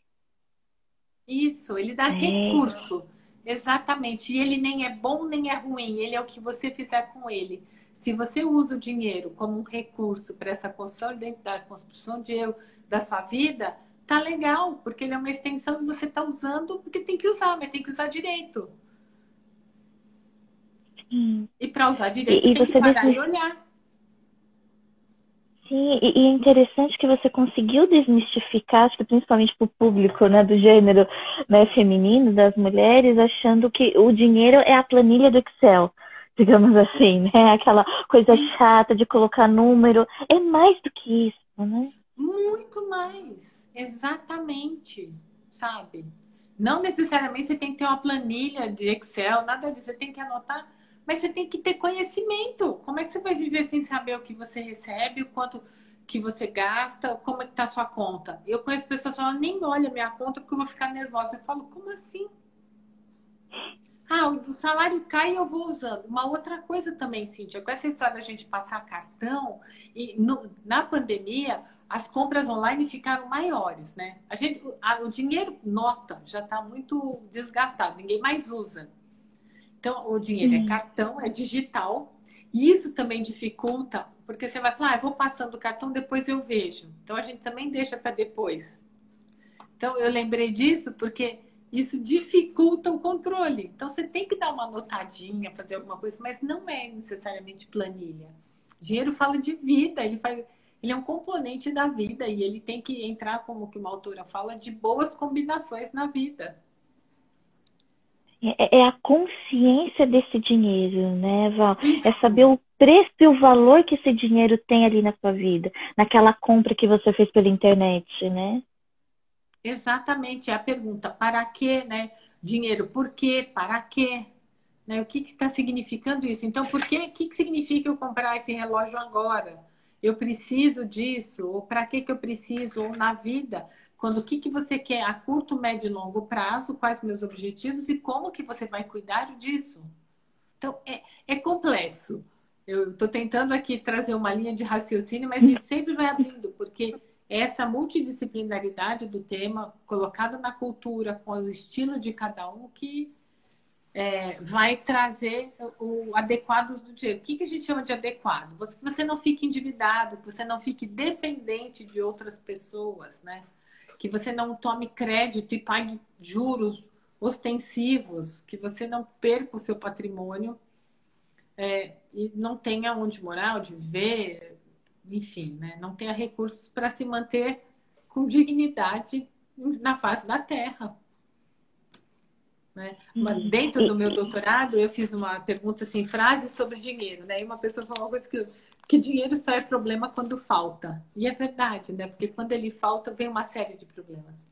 Isso, ele dá é. recurso. Exatamente. E ele nem é bom nem é ruim, ele é o que você fizer com ele. Se você usa o dinheiro como um recurso para essa construção dentro da construção de eu, da sua vida, tá legal, porque ele é uma extensão e você está usando porque tem que usar, mas tem que usar direito. Sim. E para usar direito, e, tem que parar e olhar. Sim, e, é interessante que você conseguiu desmistificar, acho que principalmente para o público né, do gênero né, feminino, das mulheres, achando que o dinheiro é a planilha do Excel, digamos assim, né? Aquela coisa chata de colocar número. É mais do que isso, né? Muito mais, exatamente, sabe? Não necessariamente você tem que ter uma planilha de Excel, nada disso, você tem que anotar mas você tem que ter conhecimento. Como é que você vai viver sem saber o que você recebe, o quanto que você gasta, como é que tá a sua conta? Eu conheço pessoas que falam, nem olha minha conta porque eu vou ficar nervosa. Eu falo, como assim? Ah, o salário cai e eu vou usando. Uma outra coisa também, Cíntia, com essa história da gente passar cartão, e no, na pandemia, as compras online ficaram maiores, né? A gente, a, o dinheiro nota já está muito desgastado, ninguém mais usa. Então, o dinheiro é cartão, é digital. E isso também dificulta, porque você vai falar, ah, eu vou passando o cartão, depois eu vejo. Então, a gente também deixa para depois. Então, eu lembrei disso porque isso dificulta o controle. Então, você tem que dar uma notadinha, fazer alguma coisa, mas não é necessariamente planilha. Dinheiro fala de vida, ele, faz, ele é um componente da vida e ele tem que entrar, como que uma autora fala, de boas combinações na vida. É, é a consciência desse dinheiro, né, Val? Isso. É saber o preço e o valor que esse dinheiro tem ali na sua vida, naquela compra que você fez pela internet, né? Exatamente, é a pergunta, para que, né? Dinheiro, por quê? Para quê? Né? O que está significando isso? Então, por que, o que, que significa eu comprar esse relógio agora? Eu preciso disso? Ou para que, que eu preciso? Ou na vida? Quando o que, que você quer a curto, médio e longo prazo, quais meus objetivos e como que você vai cuidar disso. Então, é, é complexo. Eu estou tentando aqui trazer uma linha de raciocínio, mas a gente sempre vai abrindo, porque essa multidisciplinaridade do tema, colocada na cultura, com o estilo de cada um, que é, vai trazer o adequado do dinheiro. O que, que a gente chama de adequado? Você, que você não fique endividado, que você não fique dependente de outras pessoas, né? Que você não tome crédito e pague juros ostensivos, que você não perca o seu patrimônio é, e não tenha onde morar, onde viver, enfim, né? não tenha recursos para se manter com dignidade na face da terra. Né? Uhum. Dentro do meu doutorado, eu fiz uma pergunta assim, frases sobre dinheiro, né? E uma pessoa falou uma coisa que, que dinheiro só é problema quando falta. E é verdade, né? Porque quando ele falta, vem uma série de problemas.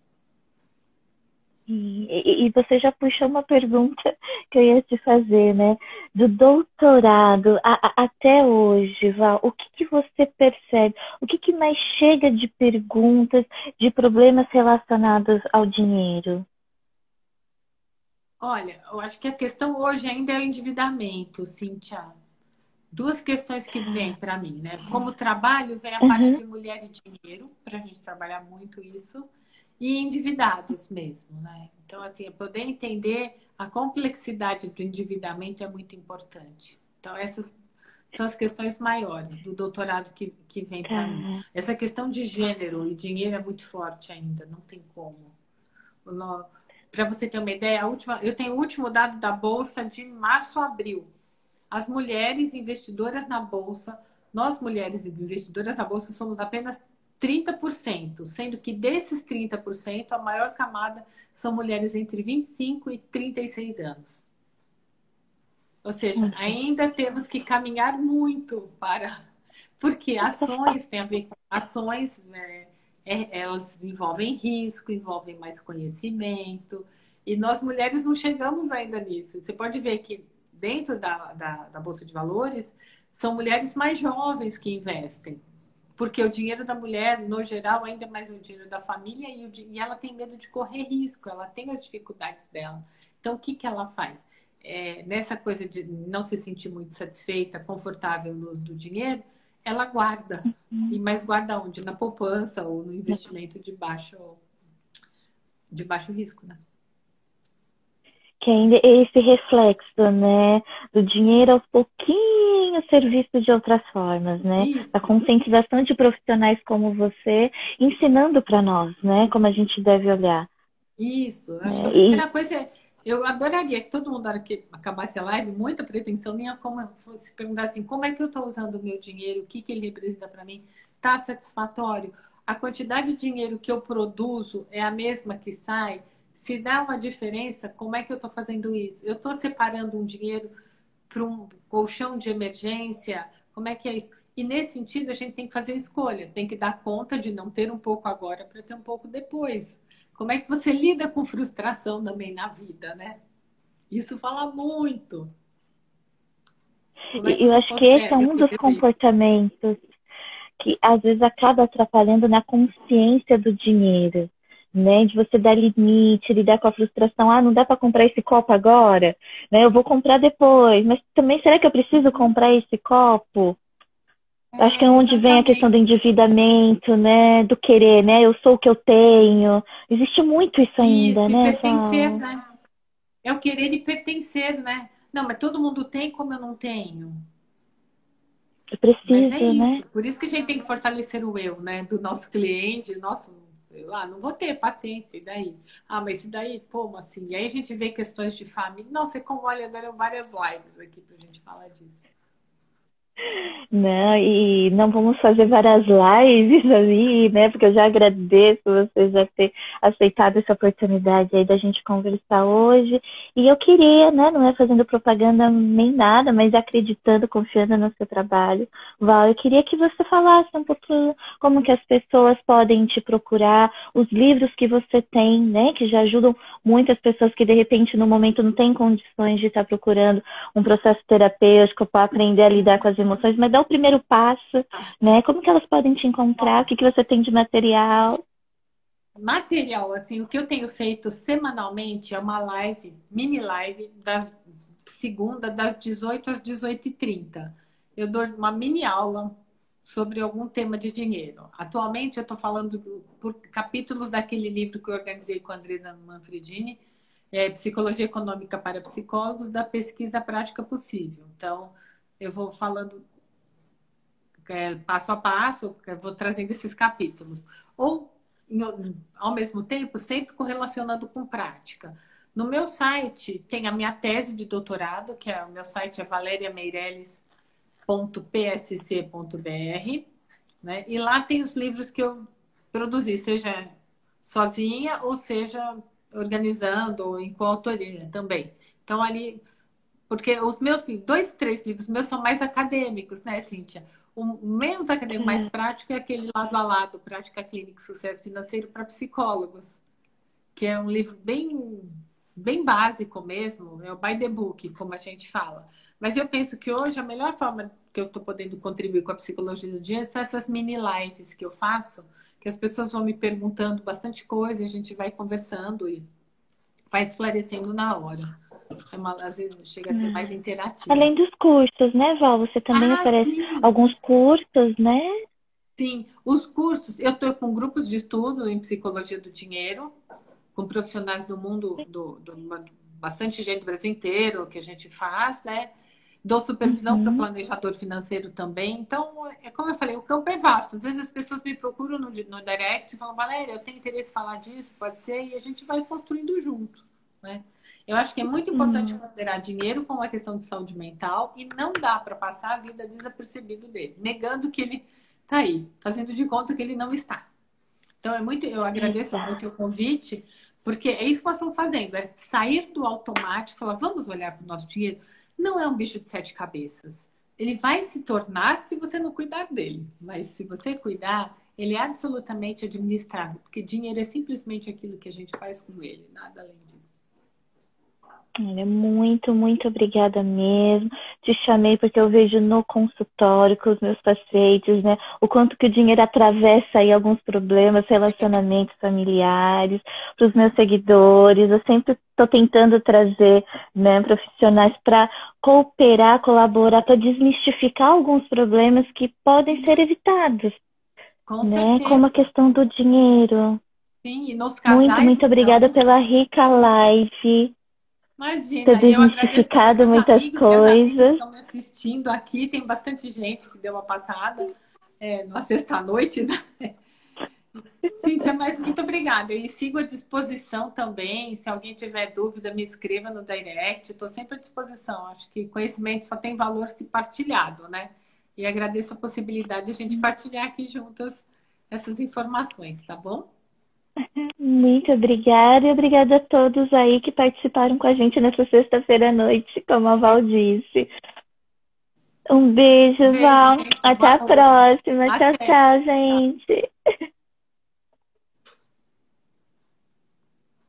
E, e você já puxou uma pergunta que eu ia te fazer, né? Do doutorado a, a, até hoje, Val, o que, que você percebe? O que, que mais chega de perguntas, de problemas relacionados ao dinheiro? Olha, eu acho que a questão hoje ainda é o endividamento, Cíntia. Duas questões que vêm para mim, né? Como trabalho, vem a uhum. parte de mulher e dinheiro, para a gente trabalhar muito isso, e endividados mesmo, né? Então, assim, poder entender a complexidade do endividamento é muito importante. Então, essas são as questões maiores do doutorado que, que vem para mim. Essa questão de gênero e dinheiro é muito forte ainda, não tem como. Para você ter uma ideia, a última, eu tenho o último dado da Bolsa de março a abril. As mulheres investidoras na Bolsa, nós mulheres investidoras na Bolsa somos apenas 30%, sendo que desses 30%, a maior camada são mulheres entre 25 e 36 anos. Ou seja, uhum. ainda temos que caminhar muito para. Porque ações tem a ver com ações. Né? é, elas envolvem risco, envolvem mais conhecimento. E nós mulheres não chegamos ainda nisso. Você pode ver que dentro da, da, da Bolsa de Valores são mulheres mais jovens que investem. Porque o dinheiro da mulher, no geral, ainda é mais o dinheiro da família e, o, e ela tem medo de correr risco, ela tem as dificuldades dela. Então, o que, que ela faz? É, nessa coisa de não se sentir muito satisfeita, confortável no uso do dinheiro, ela guarda. Uhum. E mais guarda onde? Na poupança ou no investimento de baixo, de baixo risco, né? Que ainda é esse reflexo, né? Do dinheiro aos pouquinhos ser visto de outras formas, né? Isso. A conscientização de profissionais como você ensinando para nós, né? Como a gente deve olhar. Isso. Acho é, que a primeira e... coisa é eu adoraria que todo mundo, na hora que acabasse a live, muita pretensão minha, como se perguntar assim, como é que eu estou usando o meu dinheiro, o que, que ele representa para mim, está satisfatório? A quantidade de dinheiro que eu produzo é a mesma que sai? Se dá uma diferença, como é que eu estou fazendo isso? Eu estou separando um dinheiro para um colchão de emergência? Como é que é isso? E nesse sentido, a gente tem que fazer escolha, tem que dar conta de não ter um pouco agora para ter um pouco depois. Como é que você lida com frustração também na vida, né? Isso fala muito. É eu acho que esse é um dos comportamentos que às vezes acaba atrapalhando na consciência do dinheiro, né? De você dar limite, lidar com a frustração. Ah, não dá para comprar esse copo agora, né? Eu vou comprar depois. Mas também será que eu preciso comprar esse copo? Acho que é onde Exatamente. vem a questão do endividamento, né? Do querer, né? Eu sou o que eu tenho. Existe muito isso ainda, isso, né? pertencer, né? É o querer e pertencer, né? Não, mas todo mundo tem como eu não tenho. Eu preciso, mas é isso. né? Por isso que a gente tem que fortalecer o eu, né? Do nosso cliente, nosso. Ah, não vou ter paciência, e daí? Ah, mas e daí? Como assim? E aí a gente vê questões de família. Nossa, como olha, deram várias lives aqui pra gente falar disso. Não, e não vamos fazer várias lives ali, né? Porque eu já agradeço você já ter aceitado essa oportunidade aí da gente conversar hoje. E eu queria, né? Não é fazendo propaganda nem nada, mas acreditando, confiando no seu trabalho. Val, eu queria que você falasse um pouquinho como que as pessoas podem te procurar, os livros que você tem, né? Que já ajudam muitas pessoas que de repente no momento não têm condições de estar procurando um processo terapêutico para aprender a lidar com as emoções, mas dá o primeiro passo, né? Como que elas podem te encontrar? O que, que você tem de material? Material, assim, o que eu tenho feito semanalmente é uma live, mini live das segunda, das 18 às 18h30. Eu dou uma mini aula sobre algum tema de dinheiro. Atualmente, eu estou falando por capítulos daquele livro que eu organizei com a Andresa Manfredini, é Psicologia Econômica para Psicólogos, da Pesquisa Prática Possível. Então, eu vou falando é, passo a passo, vou trazendo esses capítulos. Ou, ao mesmo tempo, sempre correlacionando com prática. No meu site tem a minha tese de doutorado, que é o meu site é valeriameireles.psc.br, né? E lá tem os livros que eu produzi, seja sozinha ou seja organizando ou em coautoria também. Então ali, porque os meus dois, três livros meus são mais acadêmicos, né, Cíntia? O menos acadêmico, mais prático é aquele lado a lado, Prática Clínica e Sucesso Financeiro para Psicólogos, que é um livro bem, bem básico mesmo, é o by the book, como a gente fala. Mas eu penso que hoje a melhor forma que eu estou podendo contribuir com a psicologia do dia são essas mini lives que eu faço, que as pessoas vão me perguntando bastante coisa, e a gente vai conversando e vai esclarecendo na hora. É uma, às vezes chega a ser mais hum. interativo. Além dos cursos, né, Val? Você também ah, oferece sim. alguns cursos, né? Sim, os cursos, eu estou com grupos de estudo em psicologia do dinheiro, com profissionais do mundo, do, do bastante gente do Brasil inteiro que a gente faz, né? Dou supervisão uhum. para planejador financeiro também. Então, é como eu falei, o campo é vasto. Às vezes as pessoas me procuram no, no direct e falam, Valéria, eu tenho interesse em falar disso, pode ser, e a gente vai construindo junto, né? Eu acho que é muito importante uhum. considerar dinheiro como uma questão de saúde mental e não dá para passar a vida desapercebido dele, negando que ele está aí, fazendo de conta que ele não está. Então é muito, eu agradeço Exato. muito o convite, porque é isso que nós estamos fazendo, é sair do automático, falar, vamos olhar para o nosso dinheiro. Não é um bicho de sete cabeças. Ele vai se tornar se você não cuidar dele, mas se você cuidar, ele é absolutamente administrável, porque dinheiro é simplesmente aquilo que a gente faz com ele, nada além. Olha, muito, muito obrigada mesmo. Te chamei porque eu vejo no consultório com os meus pacientes, né, o quanto que o dinheiro atravessa aí alguns problemas, relacionamentos familiares, para os meus seguidores. Eu sempre estou tentando trazer né, profissionais para cooperar, colaborar, para desmistificar alguns problemas que podem ser evitados. Com né? Certeza. Como a questão do dinheiro. Sim, e nos casais. Muito, muito obrigada então... pela rica live. Imagina, ter desmistificado muitas amigos, coisas. estão me assistindo aqui, tem bastante gente que deu uma passada é, numa sexta-noite, né? Cíntia, mas muito obrigada. E sigo à disposição também. Se alguém tiver dúvida, me escreva no direct. Estou sempre à disposição. Acho que conhecimento só tem valor se partilhado, né? E agradeço a possibilidade de a gente partilhar aqui juntas essas informações, tá bom? Muito obrigada e obrigada a todos aí que participaram com a gente nessa sexta-feira à noite, como a Val disse. Um beijo, beijo Val. Gente, Até a próxima. Até. Tchau, tchau, gente.